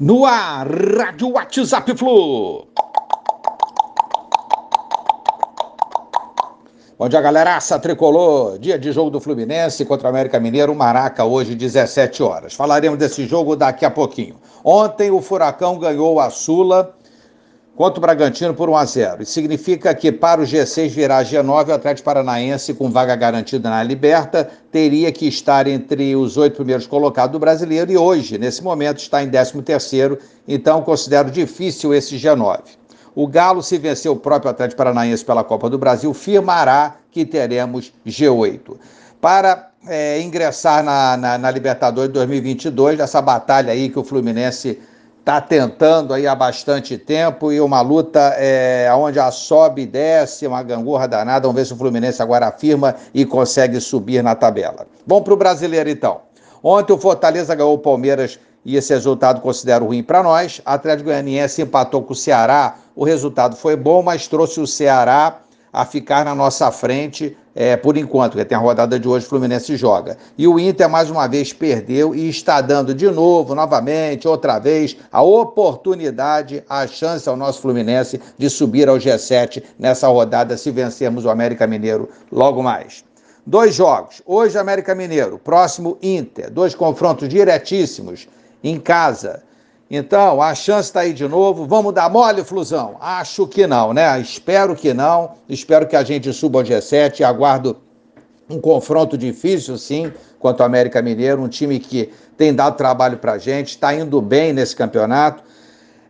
No ar, Rádio WhatsApp Flu. Bom dia, galera. Aça tricolor. Dia de jogo do Fluminense contra o América Mineiro, Maraca, hoje, 17 horas. Falaremos desse jogo daqui a pouquinho. Ontem, o Furacão ganhou a Sula contra o Bragantino por 1 a 0. Isso significa que para o G6 virar G9, o Atlético Paranaense, com vaga garantida na Liberta, teria que estar entre os oito primeiros colocados do brasileiro e hoje, nesse momento, está em 13º, então considero difícil esse G9. O Galo, se vencer o próprio Atlético Paranaense pela Copa do Brasil, firmará que teremos G8. Para é, ingressar na, na, na Libertadores 2022, essa batalha aí que o Fluminense está tentando aí há bastante tempo e uma luta é, onde a sobe e desce, uma gangorra danada. Vamos ver se o Fluminense agora afirma e consegue subir na tabela. Vamos para o brasileiro então. Ontem o Fortaleza ganhou o Palmeiras e esse resultado considero ruim para nós. Atlético Goianiense empatou com o Ceará. O resultado foi bom, mas trouxe o Ceará a ficar na nossa frente é, por enquanto, porque tem a rodada de hoje, o Fluminense joga. E o Inter, mais uma vez, perdeu e está dando de novo, novamente, outra vez, a oportunidade, a chance ao nosso Fluminense de subir ao G7 nessa rodada, se vencermos o América Mineiro logo mais. Dois jogos. Hoje, América Mineiro, próximo Inter. Dois confrontos diretíssimos em casa. Então, a chance está aí de novo. Vamos dar mole, Flusão? Acho que não, né? Espero que não. Espero que a gente suba ao G7. Aguardo um confronto difícil, sim, quanto ao América Mineiro. Um time que tem dado trabalho para a gente, está indo bem nesse campeonato.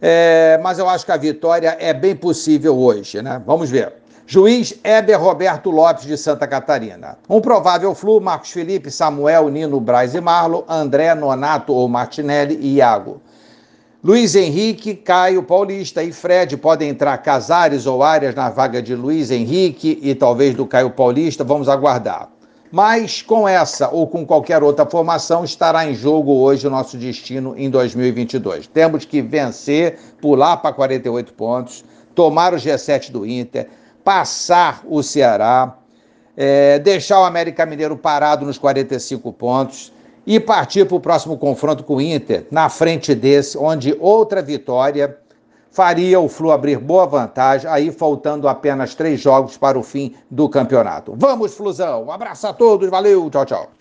É, mas eu acho que a vitória é bem possível hoje, né? Vamos ver. Juiz Heber Roberto Lopes de Santa Catarina. Um provável flu, Marcos Felipe, Samuel, Nino, Braz e Marlo, André, Nonato ou Martinelli e Iago. Luiz Henrique, Caio Paulista e Fred podem entrar Casares ou Arias na vaga de Luiz Henrique e talvez do Caio Paulista, vamos aguardar. Mas com essa ou com qualquer outra formação estará em jogo hoje o nosso destino em 2022. Temos que vencer, pular para 48 pontos, tomar o G7 do Inter, passar o Ceará, é, deixar o América Mineiro parado nos 45 pontos e partir para o próximo confronto com o Inter, na frente desse, onde outra vitória faria o Flu abrir boa vantagem, aí faltando apenas três jogos para o fim do campeonato. Vamos, Flusão! Um abraço a todos, valeu, tchau, tchau.